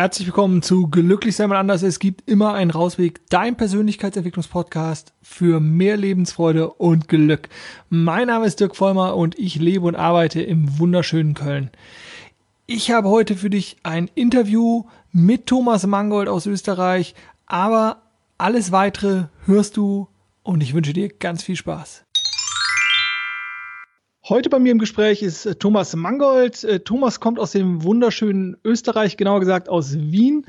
Herzlich willkommen zu Glücklich sein mal anders. Es gibt immer einen Rausweg. Dein Persönlichkeitsentwicklungspodcast für mehr Lebensfreude und Glück. Mein Name ist Dirk Vollmer und ich lebe und arbeite im wunderschönen Köln. Ich habe heute für dich ein Interview mit Thomas Mangold aus Österreich, aber alles weitere hörst du und ich wünsche dir ganz viel Spaß. Heute bei mir im Gespräch ist äh, Thomas Mangold. Äh, Thomas kommt aus dem wunderschönen Österreich, genauer gesagt aus Wien.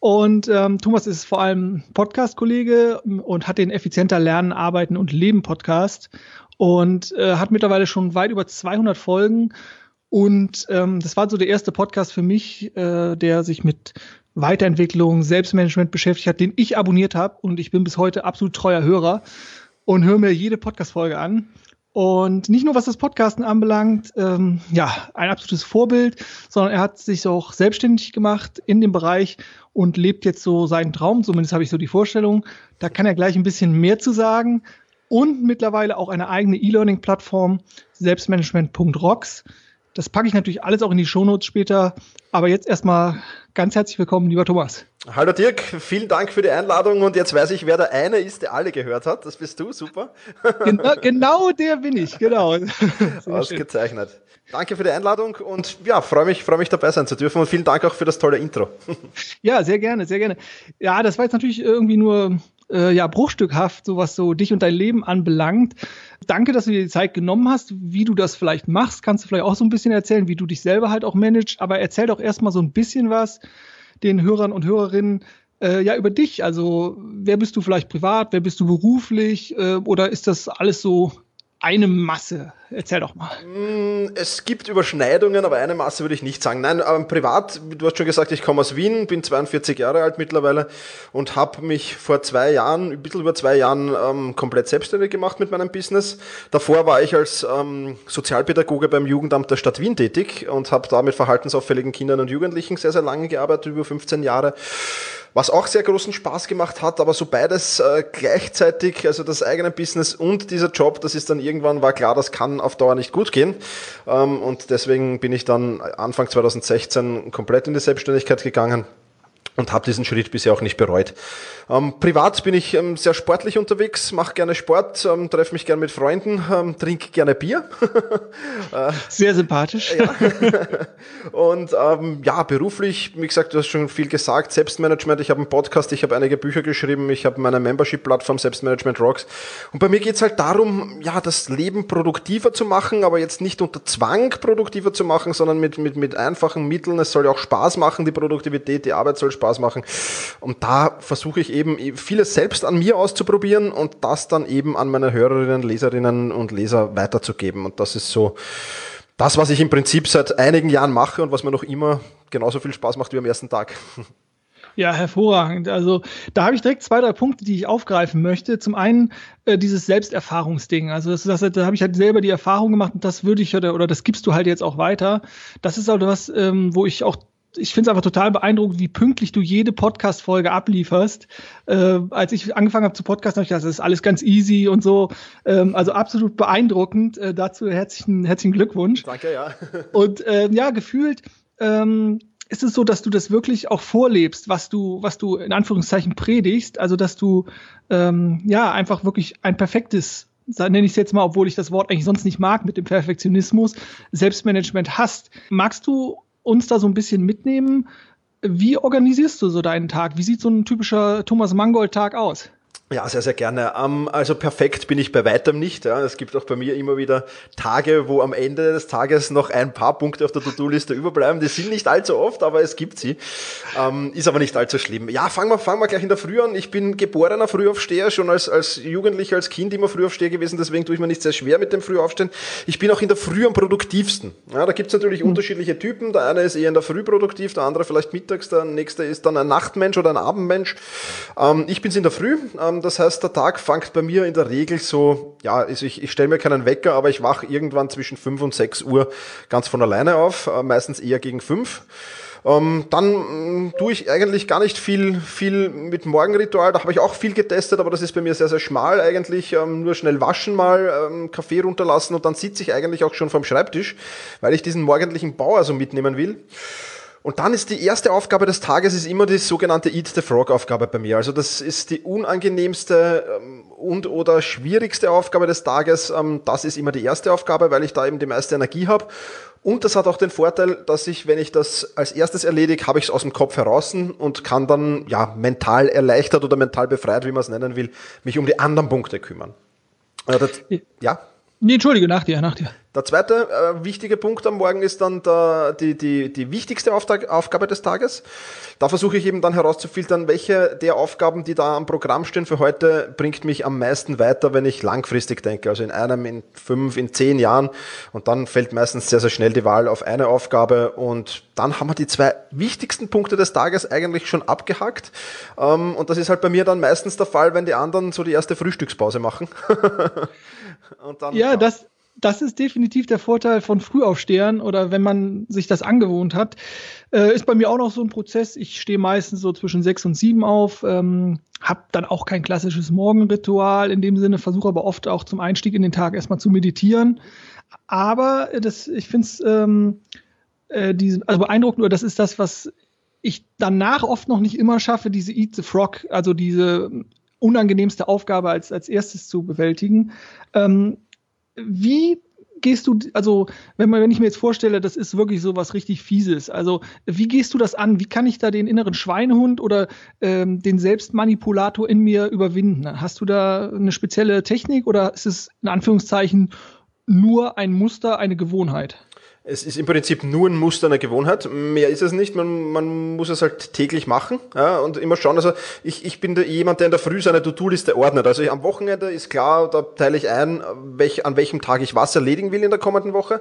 Und ähm, Thomas ist vor allem Podcast-Kollege ähm, und hat den Effizienter Lernen, Arbeiten und Leben Podcast und äh, hat mittlerweile schon weit über 200 Folgen. Und ähm, das war so der erste Podcast für mich, äh, der sich mit Weiterentwicklung, Selbstmanagement beschäftigt hat, den ich abonniert habe. Und ich bin bis heute absolut treuer Hörer und höre mir jede Podcast-Folge an. Und nicht nur was das Podcasten anbelangt, ähm, ja, ein absolutes Vorbild, sondern er hat sich auch selbstständig gemacht in dem Bereich und lebt jetzt so seinen Traum, zumindest habe ich so die Vorstellung. Da kann er gleich ein bisschen mehr zu sagen. Und mittlerweile auch eine eigene E-Learning-Plattform, selbstmanagement.rocks. Das packe ich natürlich alles auch in die Shownotes später. Aber jetzt erstmal ganz herzlich willkommen, lieber Thomas. Hallo Dirk, vielen Dank für die Einladung und jetzt weiß ich, wer der eine ist, der alle gehört hat. Das bist du, super. Genau, genau der bin ich, genau. Ausgezeichnet. Danke für die Einladung und ja, freue mich, freue mich dabei sein zu dürfen und vielen Dank auch für das tolle Intro. Ja, sehr gerne, sehr gerne. Ja, das war jetzt natürlich irgendwie nur äh, ja, bruchstückhaft, so was so dich und dein Leben anbelangt. Danke, dass du dir die Zeit genommen hast. Wie du das vielleicht machst, kannst du vielleicht auch so ein bisschen erzählen, wie du dich selber halt auch managst. Aber erzähl doch erstmal so ein bisschen was den Hörern und Hörerinnen äh, ja über dich. Also wer bist du vielleicht privat, wer bist du beruflich äh, oder ist das alles so eine Masse? Erzähl doch mal. Mm, es gibt Überschneidungen, aber eine Masse würde ich nicht sagen. Nein, aber privat, du hast schon gesagt, ich komme aus Wien, bin 42 Jahre alt mittlerweile und habe mich vor zwei Jahren, ein bisschen über zwei Jahren, ähm, komplett selbstständig gemacht mit meinem Business. Davor war ich als ähm, Sozialpädagoge beim Jugendamt der Stadt Wien tätig und habe da mit verhaltensauffälligen Kindern und Jugendlichen sehr, sehr lange gearbeitet, über 15 Jahre was auch sehr großen Spaß gemacht hat, aber so beides äh, gleichzeitig, also das eigene Business und dieser Job, das ist dann irgendwann, war klar, das kann auf Dauer nicht gut gehen. Ähm, und deswegen bin ich dann Anfang 2016 komplett in die Selbstständigkeit gegangen und habe diesen Schritt bisher auch nicht bereut. Ähm, privat bin ich ähm, sehr sportlich unterwegs, mache gerne Sport, ähm, treffe mich gerne mit Freunden, ähm, trinke gerne Bier. äh, sehr sympathisch. Ja. und ähm, ja, beruflich, wie gesagt, du hast schon viel gesagt, Selbstmanagement, ich habe einen Podcast, ich habe einige Bücher geschrieben, ich habe meine Membership-Plattform Selbstmanagement Rocks. Und bei mir geht's halt darum, ja, das Leben produktiver zu machen, aber jetzt nicht unter Zwang produktiver zu machen, sondern mit, mit, mit einfachen Mitteln. Es soll ja auch Spaß machen, die Produktivität, die Arbeit soll Spaß Spaß machen. Und da versuche ich eben vieles selbst an mir auszuprobieren und das dann eben an meine Hörerinnen, Leserinnen und Leser weiterzugeben. Und das ist so das, was ich im Prinzip seit einigen Jahren mache und was mir noch immer genauso viel Spaß macht wie am ersten Tag. Ja, hervorragend. Also da habe ich direkt zwei, drei Punkte, die ich aufgreifen möchte. Zum einen äh, dieses Selbsterfahrungsding. Also das, das, da habe ich halt selber die Erfahrung gemacht und das würde ich oder, oder das gibst du halt jetzt auch weiter. Das ist auch was, ähm, wo ich auch ich finde es einfach total beeindruckend, wie pünktlich du jede Podcast-Folge ablieferst. Äh, als ich angefangen habe zu podcasten, habe ich gedacht, das ist alles ganz easy und so. Ähm, also absolut beeindruckend. Äh, dazu herzlichen, herzlichen Glückwunsch. Danke, ja. und äh, ja, gefühlt ähm, ist es so, dass du das wirklich auch vorlebst, was du, was du in Anführungszeichen predigst. Also dass du ähm, ja einfach wirklich ein perfektes nenne ich es jetzt mal, obwohl ich das Wort eigentlich sonst nicht mag, mit dem Perfektionismus, Selbstmanagement hast. Magst du uns da so ein bisschen mitnehmen. Wie organisierst du so deinen Tag? Wie sieht so ein typischer Thomas Mangold-Tag aus? Ja, sehr, sehr gerne. Ähm, also perfekt bin ich bei weitem nicht. Es gibt auch bei mir immer wieder Tage, wo am Ende des Tages noch ein paar Punkte auf der To-Do-Liste überbleiben. Die sind nicht allzu oft, aber es gibt sie. Ähm, ist aber nicht allzu schlimm. Ja, fangen wir, fangen wir gleich in der Früh an. Ich bin geborener Frühaufsteher, schon als, als Jugendlicher, als Kind immer Frühaufsteher gewesen, deswegen tue ich mir nicht sehr schwer mit dem Frühaufstehen. Ich bin auch in der Früh am produktivsten. Ja, da gibt es natürlich mhm. unterschiedliche Typen. Der eine ist eher in der Früh produktiv, der andere vielleicht mittags, der nächste ist dann ein Nachtmensch oder ein Abendmensch. Ähm, ich bin's in der Früh das heißt, der Tag fängt bei mir in der Regel so, ja, also ich, ich stelle mir keinen Wecker, aber ich wache irgendwann zwischen 5 und 6 Uhr ganz von alleine auf, äh, meistens eher gegen 5. Ähm, dann äh, tue ich eigentlich gar nicht viel, viel mit Morgenritual. Da habe ich auch viel getestet, aber das ist bei mir sehr, sehr schmal eigentlich. Ähm, nur schnell waschen mal, ähm, Kaffee runterlassen und dann sitze ich eigentlich auch schon vorm Schreibtisch, weil ich diesen morgendlichen Bauer so mitnehmen will. Und dann ist die erste Aufgabe des Tages ist immer die sogenannte Eat the Frog Aufgabe bei mir. Also das ist die unangenehmste ähm, und oder schwierigste Aufgabe des Tages. Ähm, das ist immer die erste Aufgabe, weil ich da eben die meiste Energie habe. Und das hat auch den Vorteil, dass ich, wenn ich das als erstes erledige, habe ich es aus dem Kopf heraus und kann dann ja mental erleichtert oder mental befreit, wie man es nennen will, mich um die anderen Punkte kümmern. Äh, das, ja. Nee, entschuldige, nach dir, nach dir. Der zweite äh, wichtige Punkt am Morgen ist dann der, die, die, die wichtigste Auftrag, Aufgabe des Tages. Da versuche ich eben dann herauszufiltern, welche der Aufgaben, die da am Programm stehen für heute, bringt mich am meisten weiter, wenn ich langfristig denke. Also in einem, in fünf, in zehn Jahren. Und dann fällt meistens sehr, sehr schnell die Wahl auf eine Aufgabe. Und dann haben wir die zwei wichtigsten Punkte des Tages eigentlich schon abgehackt. Ähm, und das ist halt bei mir dann meistens der Fall, wenn die anderen so die erste Frühstückspause machen. Dann, ja, ja, das, das ist definitiv der Vorteil von Frühaufstehern oder wenn man sich das angewohnt hat. Äh, ist bei mir auch noch so ein Prozess. Ich stehe meistens so zwischen sechs und sieben auf, ähm, habe dann auch kein klassisches Morgenritual in dem Sinne, versuche aber oft auch zum Einstieg in den Tag erstmal zu meditieren. Aber das, ich finde es ähm, äh, also beeindruckend, oder das ist das, was ich danach oft noch nicht immer schaffe, diese Eat the Frog, also diese unangenehmste Aufgabe als, als erstes zu bewältigen. Ähm, wie gehst du, also wenn man, wenn ich mir jetzt vorstelle, das ist wirklich so was richtig Fieses, also wie gehst du das an? Wie kann ich da den inneren Schweinehund oder ähm, den Selbstmanipulator in mir überwinden? Hast du da eine spezielle Technik oder ist es in Anführungszeichen nur ein Muster, eine Gewohnheit? Es ist im Prinzip nur ein Muster einer Gewohnheit. Mehr ist es nicht. Man, man muss es halt täglich machen ja, und immer schauen. Also ich, ich bin jemand, der in der Früh seine To-Do-Liste ordnet. Also ich, am Wochenende ist klar, da teile ich ein, welch, an welchem Tag ich was erledigen will in der kommenden Woche.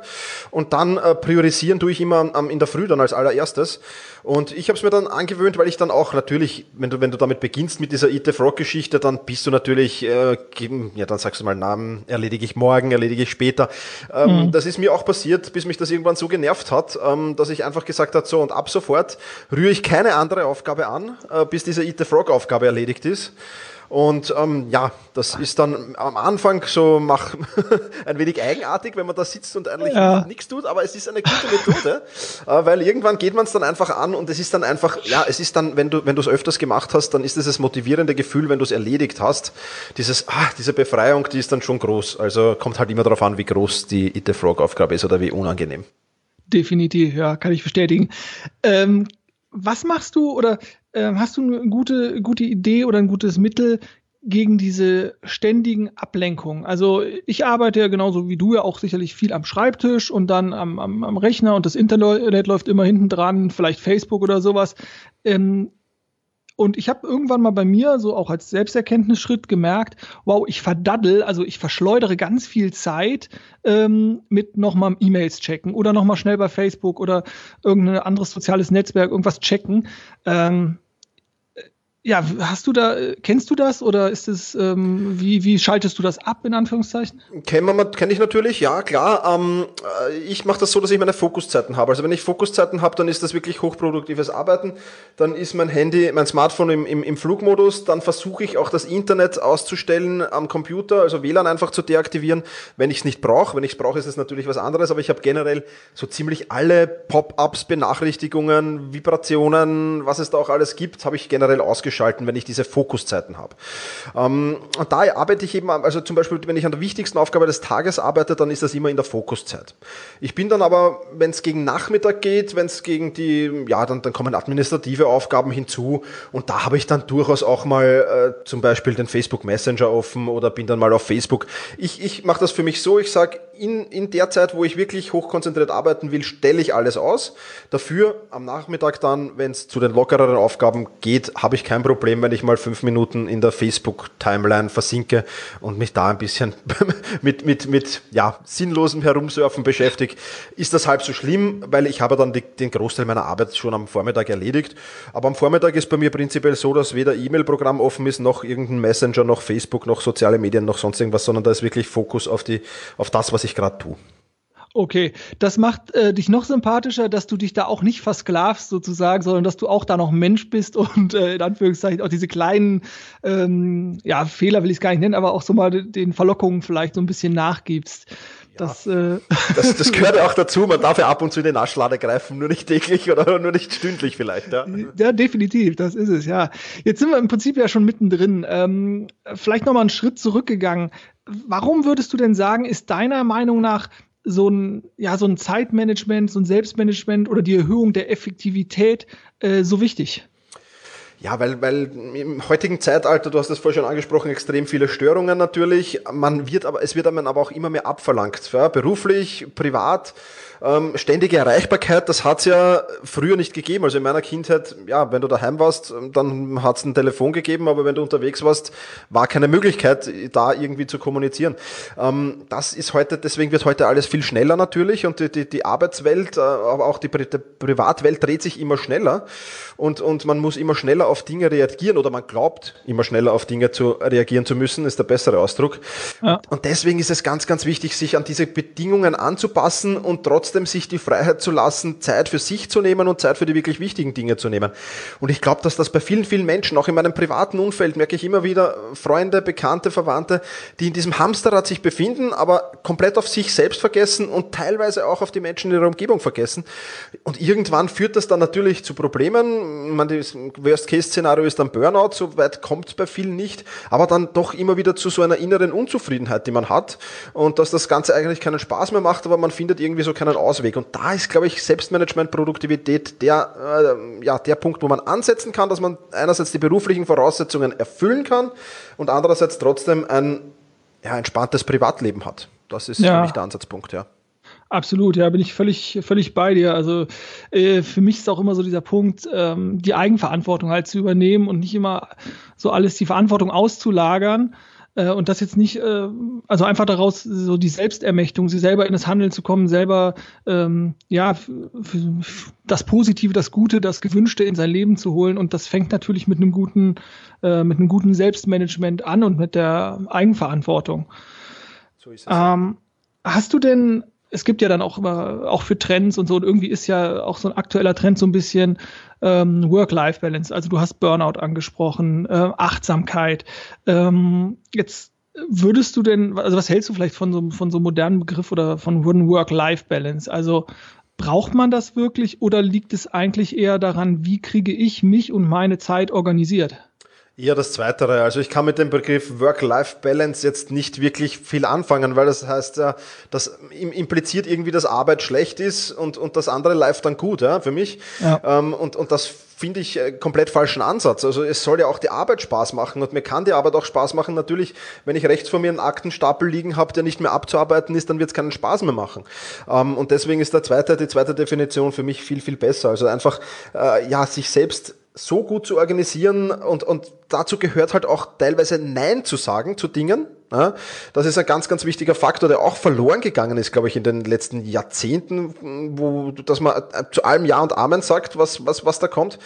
Und dann äh, priorisieren tue ich immer am, in der Früh dann als allererstes. Und ich habe es mir dann angewöhnt, weil ich dann auch natürlich, wenn du, wenn du damit beginnst mit dieser Eat the Frog-Geschichte, dann bist du natürlich, äh, ja, dann sagst du mal Namen, erledige ich morgen, erledige ich später. Ähm, mhm. Das ist mir auch passiert, bis mich das irgendwann so genervt hat, ähm, dass ich einfach gesagt habe, so und ab sofort rühre ich keine andere Aufgabe an, äh, bis diese Eat the Frog Aufgabe erledigt ist. Und ähm, ja, das ist dann am Anfang so mach ein wenig eigenartig, wenn man da sitzt und eigentlich ja. nichts tut, aber es ist eine gute Methode, äh, weil irgendwann geht man es dann einfach an und es ist dann einfach, ja, es ist dann, wenn du wenn du es öfters gemacht hast, dann ist dieses motivierende Gefühl, wenn du es erledigt hast, dieses, ah, diese Befreiung, die ist dann schon groß. Also kommt halt immer darauf an, wie groß die Eat the Frog Aufgabe ist oder wie unangenehm. Definitiv, ja, kann ich bestätigen. Ähm, was machst du oder äh, hast du eine gute, gute Idee oder ein gutes Mittel gegen diese ständigen Ablenkungen? Also ich arbeite ja genauso wie du ja auch sicherlich viel am Schreibtisch und dann am, am, am Rechner und das Internet läuft immer hinten dran, vielleicht Facebook oder sowas. Ähm, und ich habe irgendwann mal bei mir, so auch als Selbsterkenntnisschritt, gemerkt, wow, ich verdaddel, also ich verschleudere ganz viel Zeit ähm, mit nochmal E-Mails checken oder nochmal schnell bei Facebook oder irgendein anderes soziales Netzwerk irgendwas checken. Ähm, ja, hast du da, kennst du das oder ist es, ähm, wie, wie schaltest du das ab, in Anführungszeichen? Kenne kenn ich natürlich, ja, klar. Ähm, äh, ich mache das so, dass ich meine Fokuszeiten habe. Also wenn ich Fokuszeiten habe, dann ist das wirklich hochproduktives Arbeiten. Dann ist mein Handy, mein Smartphone im, im, im Flugmodus. Dann versuche ich auch das Internet auszustellen am Computer, also WLAN einfach zu deaktivieren, wenn ich es nicht brauche. Wenn ich es brauche, ist es natürlich was anderes, aber ich habe generell so ziemlich alle Pop-ups, Benachrichtigungen, Vibrationen, was es da auch alles gibt, habe ich generell ausgeschaltet abschalten, wenn ich diese Fokuszeiten habe. Ähm, da arbeite ich eben, also zum Beispiel, wenn ich an der wichtigsten Aufgabe des Tages arbeite, dann ist das immer in der Fokuszeit. Ich bin dann aber, wenn es gegen Nachmittag geht, wenn es gegen die, ja, dann, dann kommen administrative Aufgaben hinzu und da habe ich dann durchaus auch mal äh, zum Beispiel den Facebook Messenger offen oder bin dann mal auf Facebook. Ich, ich mache das für mich so, ich sage, in, in der Zeit, wo ich wirklich hochkonzentriert arbeiten will, stelle ich alles aus. Dafür am Nachmittag dann, wenn es zu den lockereren Aufgaben geht, habe ich kein Problem, wenn ich mal fünf Minuten in der Facebook-Timeline versinke und mich da ein bisschen mit, mit, mit ja, sinnlosem Herumsurfen beschäftige. Ist das halb so schlimm, weil ich habe dann die, den Großteil meiner Arbeit schon am Vormittag erledigt. Aber am Vormittag ist bei mir prinzipiell so, dass weder E-Mail-Programm offen ist, noch irgendein Messenger, noch Facebook, noch soziale Medien, noch sonst irgendwas, sondern da ist wirklich Fokus auf, die, auf das, was ich gerade tue. Okay, das macht äh, dich noch sympathischer, dass du dich da auch nicht versklavst sozusagen, sondern dass du auch da noch Mensch bist und äh, in Anführungszeichen auch diese kleinen, ähm, ja, Fehler will ich es gar nicht nennen, aber auch so mal den Verlockungen vielleicht so ein bisschen nachgibst. Das, äh das, das gehört ja auch dazu. Man darf ja ab und zu in den Naschlade greifen, nur nicht täglich oder nur nicht stündlich vielleicht. Ja, ja definitiv, das ist es, ja. Jetzt sind wir im Prinzip ja schon mittendrin. Ähm, vielleicht nochmal einen Schritt zurückgegangen. Warum würdest du denn sagen, ist deiner Meinung nach so ein, ja, so ein Zeitmanagement, so ein Selbstmanagement oder die Erhöhung der Effektivität äh, so wichtig? Ja, weil, weil im heutigen Zeitalter, du hast es vorher schon angesprochen, extrem viele Störungen natürlich. Man wird aber, es wird einem aber auch immer mehr abverlangt. Ja, beruflich, privat. Ähm, ständige Erreichbarkeit, das hat's ja früher nicht gegeben. Also in meiner Kindheit, ja, wenn du daheim warst, dann hat's ein Telefon gegeben, aber wenn du unterwegs warst, war keine Möglichkeit, da irgendwie zu kommunizieren. Ähm, das ist heute, deswegen wird heute alles viel schneller natürlich und die, die, die Arbeitswelt, äh, aber auch die, die Privatwelt dreht sich immer schneller und, und man muss immer schneller auf Dinge reagieren oder man glaubt, immer schneller auf Dinge zu reagieren zu müssen, ist der bessere Ausdruck. Ja. Und deswegen ist es ganz, ganz wichtig, sich an diese Bedingungen anzupassen und trotzdem trotzdem sich die Freiheit zu lassen, Zeit für sich zu nehmen und Zeit für die wirklich wichtigen Dinge zu nehmen. Und ich glaube, dass das bei vielen, vielen Menschen, auch in meinem privaten Umfeld, merke ich immer wieder Freunde, Bekannte, Verwandte, die in diesem Hamsterrad sich befinden, aber komplett auf sich selbst vergessen und teilweise auch auf die Menschen in ihrer Umgebung vergessen. Und irgendwann führt das dann natürlich zu Problemen. Man, das Worst-Case-Szenario ist dann Burnout, so weit kommt es bei vielen nicht, aber dann doch immer wieder zu so einer inneren Unzufriedenheit, die man hat und dass das Ganze eigentlich keinen Spaß mehr macht, aber man findet irgendwie so keinen Ausweg. Und da ist, glaube ich, Selbstmanagement, Produktivität der, äh, ja, der Punkt, wo man ansetzen kann, dass man einerseits die beruflichen Voraussetzungen erfüllen kann und andererseits trotzdem ein ja, entspanntes Privatleben hat. Das ist ja. für mich der Ansatzpunkt, ja. Absolut, ja, bin ich völlig, völlig bei dir. Also äh, für mich ist auch immer so dieser Punkt, ähm, die Eigenverantwortung halt zu übernehmen und nicht immer so alles die Verantwortung auszulagern, äh, und das jetzt nicht, äh, also einfach daraus so die Selbstermächtigung, sie selber in das Handeln zu kommen, selber ähm, ja das Positive, das Gute, das Gewünschte in sein Leben zu holen. Und das fängt natürlich mit einem guten, äh, mit einem guten Selbstmanagement an und mit der Eigenverantwortung. So ist es. Ähm, hast du denn es gibt ja dann auch immer, auch für Trends und so, und irgendwie ist ja auch so ein aktueller Trend so ein bisschen ähm, Work-Life-Balance. Also du hast Burnout angesprochen, äh, Achtsamkeit. Ähm, jetzt würdest du denn, also was hältst du vielleicht von so, von so modernen Begriff oder von Work-Life-Balance? Also braucht man das wirklich oder liegt es eigentlich eher daran, wie kriege ich mich und meine Zeit organisiert? Eher das Zweitere. Also ich kann mit dem Begriff Work-Life-Balance jetzt nicht wirklich viel anfangen, weil das heißt ja, das impliziert irgendwie, dass Arbeit schlecht ist und, und das andere Life dann gut, ja, für mich. Ja. Ähm, und, und das finde ich äh, komplett falschen Ansatz. Also es soll ja auch die Arbeit Spaß machen und mir kann die Arbeit auch Spaß machen. Natürlich, wenn ich rechts vor mir einen Aktenstapel liegen habe, der nicht mehr abzuarbeiten ist, dann wird es keinen Spaß mehr machen. Ähm, und deswegen ist der zweite, die zweite Definition für mich viel, viel besser. Also einfach, äh, ja, sich selbst so gut zu organisieren und, und dazu gehört halt auch teilweise Nein zu sagen zu Dingen, das ist ein ganz, ganz wichtiger Faktor, der auch verloren gegangen ist, glaube ich, in den letzten Jahrzehnten, wo, dass man zu allem Ja und Amen sagt, was, was, was da kommt.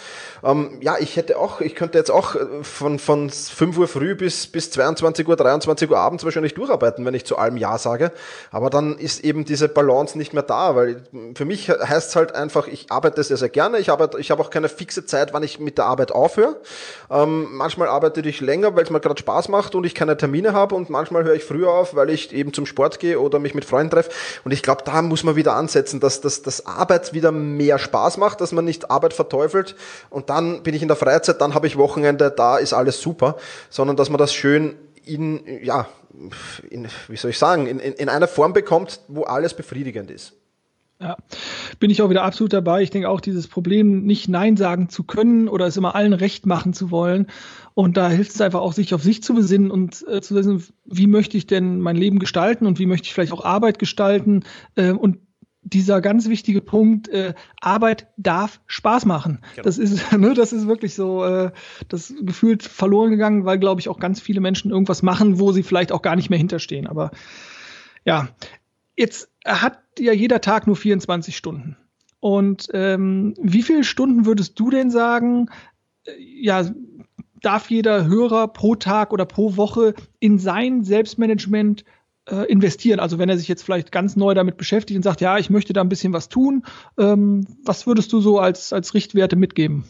Ähm, ja, ich hätte auch, ich könnte jetzt auch äh, von, von 5 Uhr früh bis, bis 22 Uhr, 23 Uhr abends wahrscheinlich durcharbeiten, wenn ich zu allem Ja sage. Aber dann ist eben diese Balance nicht mehr da, weil für mich heißt es halt einfach, ich arbeite sehr, sehr gerne. Ich arbeite, ich habe auch keine fixe Zeit, wann ich mit der Arbeit aufhöre. Ähm, manchmal arbeite ich länger, weil es mir gerade Spaß macht und ich keine Termine habe und manchmal höre ich früher auf, weil ich eben zum Sport gehe oder mich mit Freunden treffe. Und ich glaube, da muss man wieder ansetzen, dass, dass, dass Arbeit wieder mehr Spaß macht, dass man nicht Arbeit verteufelt und dann bin ich in der Freizeit, dann habe ich Wochenende, da ist alles super, sondern dass man das schön in, ja, in, wie soll ich sagen, in, in, in einer Form bekommt, wo alles befriedigend ist. Ja, bin ich auch wieder absolut dabei. Ich denke auch, dieses Problem, nicht Nein sagen zu können oder es immer allen recht machen zu wollen. Und da hilft es einfach auch, sich auf sich zu besinnen und äh, zu wissen, wie möchte ich denn mein Leben gestalten und wie möchte ich vielleicht auch Arbeit gestalten. Äh, und dieser ganz wichtige Punkt, äh, Arbeit darf Spaß machen. Genau. Das ist, ne, das ist wirklich so, äh, das gefühlt verloren gegangen, weil, glaube ich, auch ganz viele Menschen irgendwas machen, wo sie vielleicht auch gar nicht mehr hinterstehen. Aber ja, jetzt hat ja jeder Tag nur 24 Stunden. Und ähm, wie viele Stunden würdest du denn sagen, äh, ja, darf jeder Hörer pro Tag oder pro Woche in sein Selbstmanagement äh, investieren? Also wenn er sich jetzt vielleicht ganz neu damit beschäftigt und sagt, ja, ich möchte da ein bisschen was tun, ähm, was würdest du so als, als Richtwerte mitgeben?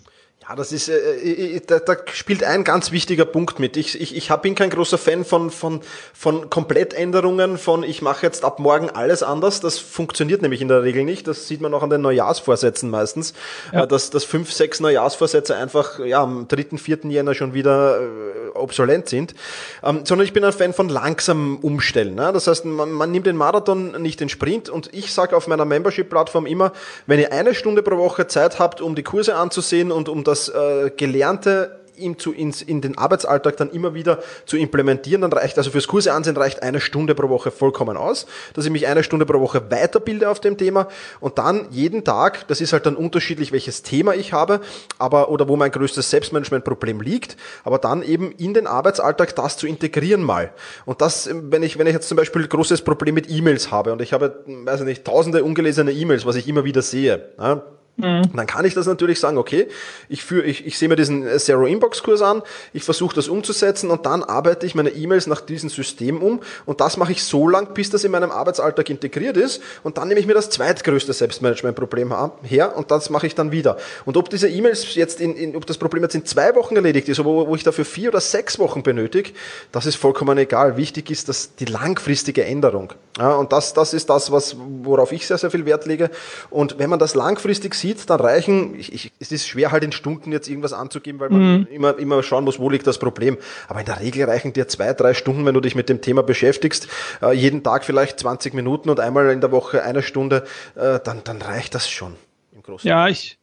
Ja, das ist, äh, äh, da, da spielt ein ganz wichtiger Punkt mit. Ich, ich, ich bin kein großer Fan von, von, von Komplettänderungen, von ich mache jetzt ab morgen alles anders. Das funktioniert nämlich in der Regel nicht. Das sieht man auch an den Neujahrsvorsätzen meistens, ja. Äh, dass, dass fünf, sechs Neujahrsvorsätze einfach ja, am dritten, vierten Jänner schon wieder äh, obsolent sind. Ähm, sondern ich bin ein Fan von langsam umstellen. Ne? Das heißt, man, man nimmt den Marathon, nicht den Sprint. Und ich sage auf meiner Membership-Plattform immer, wenn ihr eine Stunde pro Woche Zeit habt, um die Kurse anzusehen und um das das äh, Gelernte ihm zu, ins, in den Arbeitsalltag dann immer wieder zu implementieren, dann reicht, also fürs Kurse ansehen reicht eine Stunde pro Woche vollkommen aus, dass ich mich eine Stunde pro Woche weiterbilde auf dem Thema und dann jeden Tag, das ist halt dann unterschiedlich, welches Thema ich habe, aber, oder wo mein größtes Selbstmanagementproblem liegt, aber dann eben in den Arbeitsalltag das zu integrieren mal. Und das, wenn ich, wenn ich jetzt zum Beispiel großes Problem mit E-Mails habe und ich habe, weiß ich nicht, tausende ungelesene E-Mails, was ich immer wieder sehe, ja, Mhm. Dann kann ich das natürlich sagen, okay, ich, führe, ich, ich sehe mir diesen Zero-Inbox-Kurs an, ich versuche das umzusetzen und dann arbeite ich meine E-Mails nach diesem System um und das mache ich so lang, bis das in meinem Arbeitsalltag integriert ist und dann nehme ich mir das zweitgrößte Selbstmanagement-Problem her und das mache ich dann wieder. Und ob diese E-Mails jetzt in, in, ob das Problem jetzt in zwei Wochen erledigt ist, oder wo ich dafür vier oder sechs Wochen benötige, das ist vollkommen egal. Wichtig ist, dass die langfristige Änderung. Ja, und das, das ist das, was, worauf ich sehr, sehr viel Wert lege. Und wenn man das langfristig sieht, dann reichen, ich, ich, es ist schwer halt in Stunden jetzt irgendwas anzugeben, weil man mhm. immer, immer schauen muss, wo liegt das Problem. Aber in der Regel reichen dir zwei, drei Stunden, wenn du dich mit dem Thema beschäftigst, äh, jeden Tag vielleicht 20 Minuten und einmal in der Woche eine Stunde, äh, dann, dann reicht das schon im Großen. Ja, ich,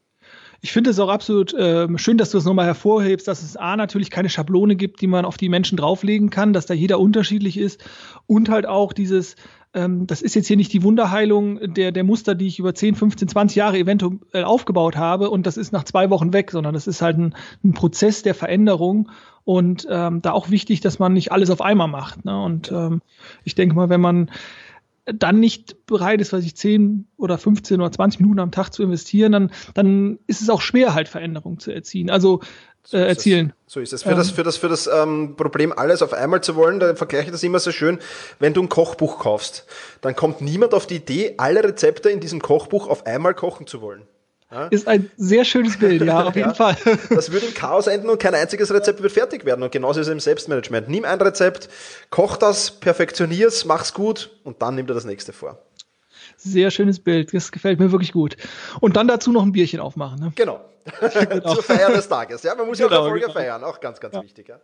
ich finde es auch absolut äh, schön, dass du es nochmal hervorhebst, dass es A natürlich keine Schablone gibt, die man auf die Menschen drauflegen kann, dass da jeder unterschiedlich ist und halt auch dieses, ähm, das ist jetzt hier nicht die Wunderheilung der, der Muster, die ich über 10, 15, 20 Jahre eventuell aufgebaut habe und das ist nach zwei Wochen weg, sondern das ist halt ein, ein Prozess der Veränderung und ähm, da auch wichtig, dass man nicht alles auf einmal macht. Ne? Und ähm, ich denke mal, wenn man dann nicht bereit ist, was ich 10 oder 15 oder 20 Minuten am Tag zu investieren, dann, dann ist es auch schwer, halt Veränderungen zu erzielen. Also so äh, erzielen. Es. So ist es. Für ähm. das, für das, für das ähm, Problem, alles auf einmal zu wollen, da vergleiche ich das immer so schön, wenn du ein Kochbuch kaufst, dann kommt niemand auf die Idee, alle Rezepte in diesem Kochbuch auf einmal kochen zu wollen. Ist ein sehr schönes Bild, ja, auf jeden ja. Fall. Das würde im Chaos enden und kein einziges Rezept wird fertig werden. Und genauso ist es im Selbstmanagement. Nimm ein Rezept, koch das, perfektionier's, mach's gut und dann nimm dir das nächste vor. Sehr schönes Bild. Das gefällt mir wirklich gut. Und dann dazu noch ein Bierchen aufmachen. Ne? Genau. genau. Zur Feier des Tages. Ja, man muss genau, ja auch Erfolge genau. feiern. Auch ganz, ganz ja. wichtig. Ja.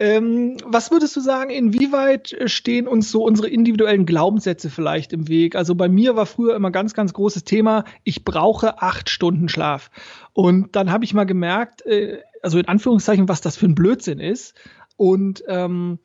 Ähm, was würdest du sagen, inwieweit stehen uns so unsere individuellen Glaubenssätze vielleicht im Weg? Also bei mir war früher immer ganz, ganz großes Thema, ich brauche acht Stunden Schlaf. Und dann habe ich mal gemerkt, äh, also in Anführungszeichen, was das für ein Blödsinn ist. Und ähm,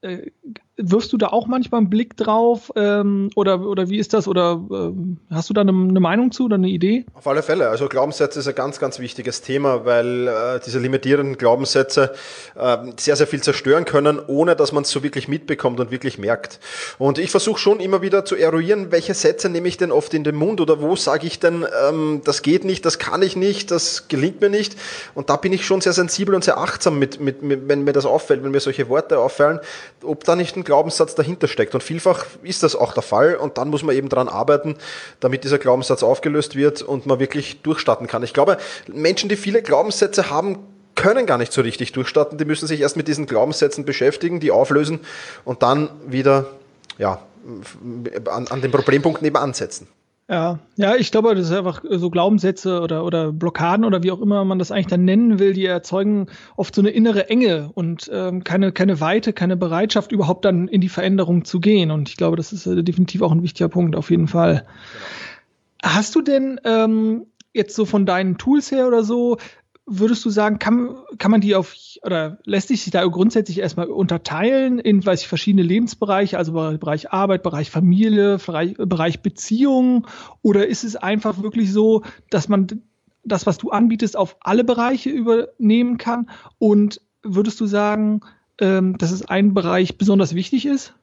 äh, wirfst du da auch manchmal einen Blick drauf ähm, oder, oder wie ist das? Oder ähm, hast du da eine, eine, Meinung zu oder eine Idee? Auf alle Fälle. Also Glaubenssätze ist ein ganz, ganz wichtiges Thema, weil äh, diese limitierenden Glaubenssätze äh, sehr, sehr viel zerstören können, ohne dass man es so wirklich mitbekommt und wirklich merkt. Und ich versuche schon immer wieder zu eruieren, welche Sätze nehme ich denn oft in den Mund oder wo sage ich denn, ähm, das geht nicht, das kann ich nicht, das gelingt mir nicht. Und da bin ich schon sehr sensibel und sehr achtsam mit, mit, mit wenn mir das auffällt, wenn mir solche Worte auffallen, ob da nicht ein Glaubenssatz dahinter steckt. Und vielfach ist das auch der Fall und dann muss man eben daran arbeiten, damit dieser Glaubenssatz aufgelöst wird und man wirklich durchstarten kann. Ich glaube, Menschen, die viele Glaubenssätze haben, können gar nicht so richtig durchstarten. Die müssen sich erst mit diesen Glaubenssätzen beschäftigen, die auflösen und dann wieder ja, an, an den Problempunkten eben ansetzen. Ja, ja, ich glaube, das ist einfach so Glaubenssätze oder, oder Blockaden oder wie auch immer man das eigentlich dann nennen will, die erzeugen oft so eine innere Enge und ähm, keine, keine Weite, keine Bereitschaft, überhaupt dann in die Veränderung zu gehen. Und ich glaube, das ist äh, definitiv auch ein wichtiger Punkt, auf jeden Fall. Genau. Hast du denn ähm, jetzt so von deinen Tools her oder so würdest du sagen, kann, kann man die auf oder lässt sich da grundsätzlich erstmal unterteilen in weiß ich, verschiedene Lebensbereiche, also Bereich Arbeit, Bereich Familie, Bereich, Bereich Beziehungen? Oder ist es einfach wirklich so, dass man das, was du anbietest, auf alle Bereiche übernehmen kann? Und würdest du sagen, ähm, dass es ein Bereich besonders wichtig ist?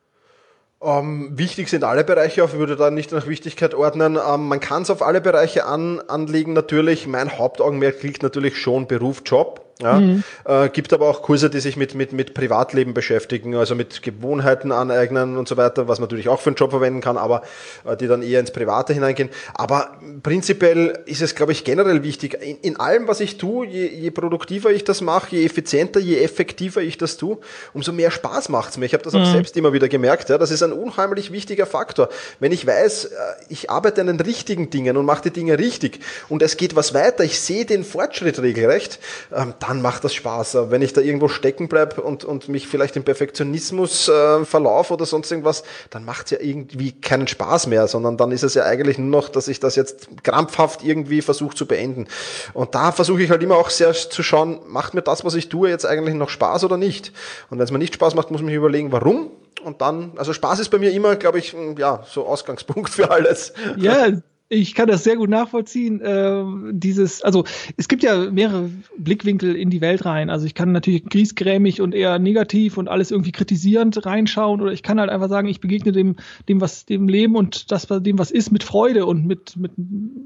Ähm, wichtig sind alle Bereiche ich würde da nicht nach Wichtigkeit ordnen. Ähm, man kann es auf alle Bereiche an, anlegen natürlich. Mein Hauptaugenmerk liegt natürlich schon Beruf, Job. Ja, mhm. äh, gibt aber auch Kurse, die sich mit, mit, mit Privatleben beschäftigen, also mit Gewohnheiten aneignen und so weiter, was man natürlich auch für einen Job verwenden kann, aber äh, die dann eher ins Private hineingehen. Aber prinzipiell ist es, glaube ich, generell wichtig, in, in allem, was ich tue, je, je produktiver ich das mache, je effizienter, je effektiver ich das tue, umso mehr Spaß macht es mir. Ich habe das auch mhm. selbst immer wieder gemerkt. Ja, das ist ein unheimlich wichtiger Faktor. Wenn ich weiß, äh, ich arbeite an den richtigen Dingen und mache die Dinge richtig und es geht was weiter, ich sehe den Fortschritt regelrecht, ähm, dann dann macht das Spaß. Wenn ich da irgendwo stecken bleibe und, und mich vielleicht im Perfektionismus äh, verlaufe oder sonst irgendwas, dann macht es ja irgendwie keinen Spaß mehr, sondern dann ist es ja eigentlich nur noch, dass ich das jetzt krampfhaft irgendwie versuche zu beenden. Und da versuche ich halt immer auch sehr zu schauen, macht mir das, was ich tue, jetzt eigentlich noch Spaß oder nicht? Und wenn es mir nicht Spaß macht, muss ich mich überlegen, warum und dann, also Spaß ist bei mir immer, glaube ich, ja, so Ausgangspunkt für alles. Ja, ich kann das sehr gut nachvollziehen. Äh, dieses, also es gibt ja mehrere Blickwinkel in die Welt rein. Also ich kann natürlich griesgrämig und eher negativ und alles irgendwie kritisierend reinschauen oder ich kann halt einfach sagen, ich begegne dem, dem was, dem Leben und das, dem was ist, mit Freude und mit, mit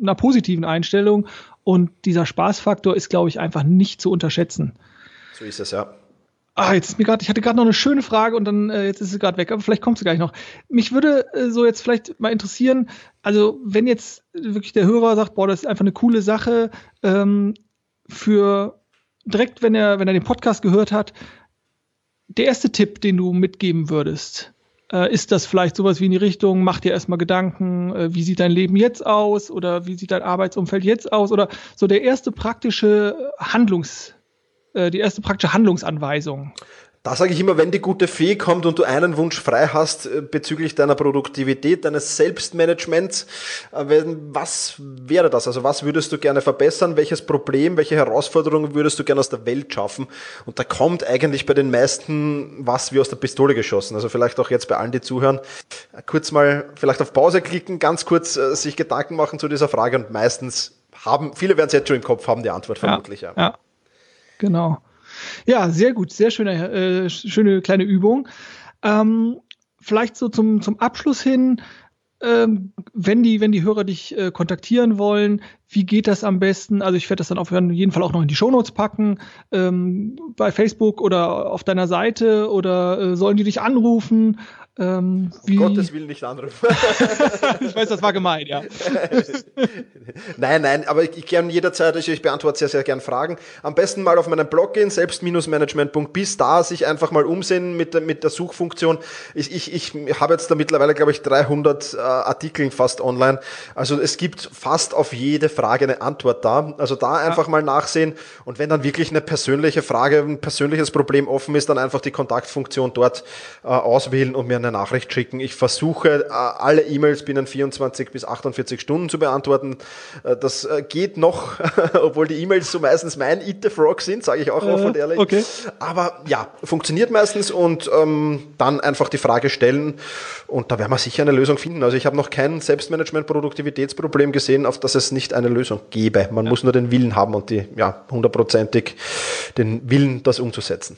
einer positiven Einstellung. Und dieser Spaßfaktor ist, glaube ich, einfach nicht zu unterschätzen. So ist es ja. Ah, jetzt ist mir gerade, ich hatte gerade noch eine schöne Frage und dann äh, jetzt ist sie gerade weg, aber vielleicht kommt sie gleich noch. Mich würde äh, so jetzt vielleicht mal interessieren, also wenn jetzt wirklich der Hörer sagt, boah, das ist einfach eine coole Sache, ähm, für direkt, wenn er, wenn er den Podcast gehört hat, der erste Tipp, den du mitgeben würdest, äh, ist das vielleicht sowas wie in die Richtung, mach dir erstmal Gedanken, äh, wie sieht dein Leben jetzt aus oder wie sieht dein Arbeitsumfeld jetzt aus oder so der erste praktische Handlungs- äh, die erste praktische Handlungsanweisung. Da sage ich immer, wenn die gute Fee kommt und du einen Wunsch frei hast äh, bezüglich deiner Produktivität, deines Selbstmanagements, äh, was wäre das? Also was würdest du gerne verbessern? Welches Problem, welche Herausforderungen würdest du gerne aus der Welt schaffen? Und da kommt eigentlich bei den meisten was wie aus der Pistole geschossen. Also vielleicht auch jetzt bei allen, die zuhören, kurz mal vielleicht auf Pause klicken, ganz kurz sich Gedanken machen zu dieser Frage und meistens haben, viele werden es jetzt schon im Kopf haben, die Antwort vermutlich. Ja, ja. Genau. Ja, sehr gut, sehr schöne, äh, schöne kleine Übung. Ähm, vielleicht so zum, zum Abschluss hin, ähm, wenn die, wenn die Hörer dich äh, kontaktieren wollen, wie geht das am besten? Also ich werde das dann auf jeden Fall auch noch in die Shownotes packen, ähm, bei Facebook oder auf deiner Seite oder äh, sollen die dich anrufen? Ähm, um Gottes Willen nicht anrufen. ich weiß, das war gemein, ja. nein, nein, aber ich, ich kann jederzeit, also ich beantworte sehr, sehr gern Fragen. Am besten mal auf meinen Blog gehen, selbst-management.bis, da sich einfach mal umsehen mit, mit der Suchfunktion. Ich, ich, ich habe jetzt da mittlerweile, glaube ich, 300 äh, Artikeln fast online. Also es gibt fast auf jede Frage eine Antwort da. Also da einfach ja. mal nachsehen und wenn dann wirklich eine persönliche Frage, ein persönliches Problem offen ist, dann einfach die Kontaktfunktion dort äh, auswählen und mir eine Nachricht schicken. Ich versuche, äh, alle E-Mails binnen 24 bis 48 Stunden zu beantworten. Äh, das äh, geht noch, obwohl die E-Mails so meistens mein Eat the Frog sind, sage ich auch offen und ehrlich. Okay. Aber ja, funktioniert meistens und ähm, dann einfach die Frage stellen und da werden wir sicher eine Lösung finden. Also ich habe noch kein Selbstmanagement-Produktivitätsproblem gesehen, auf das es nicht eine Lösung gäbe. Man ja. muss nur den Willen haben und die, ja, hundertprozentig den Willen, das umzusetzen.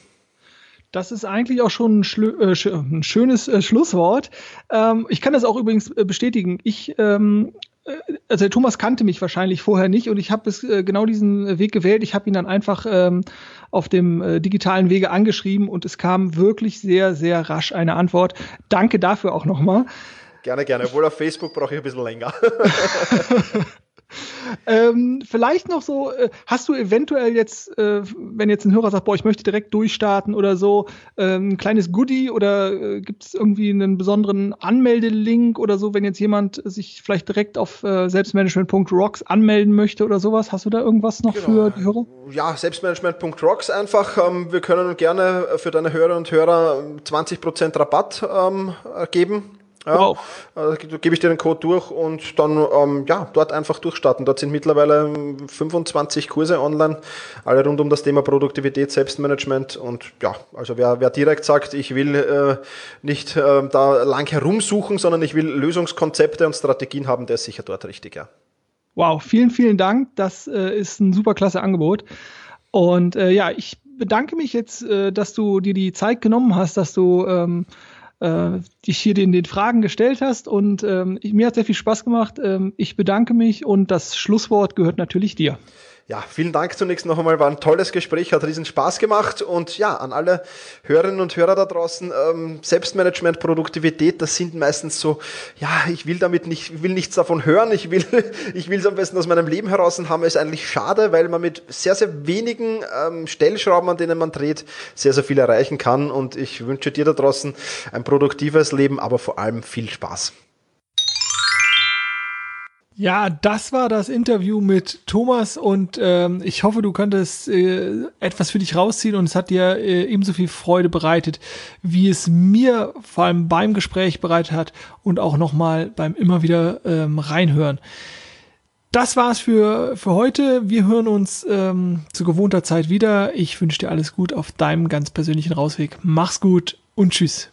Das ist eigentlich auch schon ein, äh, ein schönes äh, Schlusswort. Ähm, ich kann das auch übrigens äh, bestätigen. Ich, ähm, äh, also der Thomas kannte mich wahrscheinlich vorher nicht und ich habe äh, genau diesen Weg gewählt. Ich habe ihn dann einfach ähm, auf dem äh, digitalen Wege angeschrieben und es kam wirklich sehr, sehr rasch eine Antwort. Danke dafür auch nochmal. Gerne, gerne. Obwohl auf Facebook brauche ich ein bisschen länger. ähm, vielleicht noch so, äh, hast du eventuell jetzt, äh, wenn jetzt ein Hörer sagt, boah, ich möchte direkt durchstarten oder so, äh, ein kleines Goodie oder äh, gibt es irgendwie einen besonderen Anmeldelink oder so, wenn jetzt jemand sich vielleicht direkt auf äh, selbstmanagement.rocks anmelden möchte oder sowas? Hast du da irgendwas noch genau. für die Hörer? Ja, selbstmanagement.rocks einfach. Ähm, wir können gerne für deine Hörer und Hörer 20% Rabatt ähm, geben ja, wow. Also gebe ich dir den Code durch und dann ähm, ja, dort einfach durchstarten. Dort sind mittlerweile 25 Kurse online, alle rund um das Thema Produktivität, Selbstmanagement und ja, also wer, wer direkt sagt, ich will äh, nicht äh, da lang herumsuchen, sondern ich will Lösungskonzepte und Strategien haben, der ist sicher dort richtig, ja. Wow, vielen, vielen Dank. Das äh, ist ein super klasse Angebot. Und äh, ja, ich bedanke mich jetzt, äh, dass du dir die Zeit genommen hast, dass du ähm, äh, dich hier den, den Fragen gestellt hast. Und ähm, mir hat sehr viel Spaß gemacht. Ähm, ich bedanke mich und das Schlusswort gehört natürlich dir. Ja, vielen Dank zunächst noch einmal, war ein tolles Gespräch, hat riesen Spaß gemacht. Und ja, an alle Hörerinnen und Hörer da draußen, ähm, Selbstmanagement, Produktivität, das sind meistens so, ja, ich will damit nicht, will nichts davon hören, ich will, ich will es am besten aus meinem Leben heraus haben, ist eigentlich schade, weil man mit sehr, sehr wenigen ähm, Stellschrauben, an denen man dreht, sehr, sehr viel erreichen kann. Und ich wünsche dir da draußen ein produktives Leben, aber vor allem viel Spaß. Ja, das war das Interview mit Thomas und ähm, ich hoffe, du konntest äh, etwas für dich rausziehen und es hat dir äh, ebenso viel Freude bereitet, wie es mir vor allem beim Gespräch bereitet hat und auch nochmal beim immer wieder ähm, reinhören. Das war's für, für heute. Wir hören uns ähm, zu gewohnter Zeit wieder. Ich wünsche dir alles gut auf deinem ganz persönlichen Rausweg. Mach's gut und tschüss.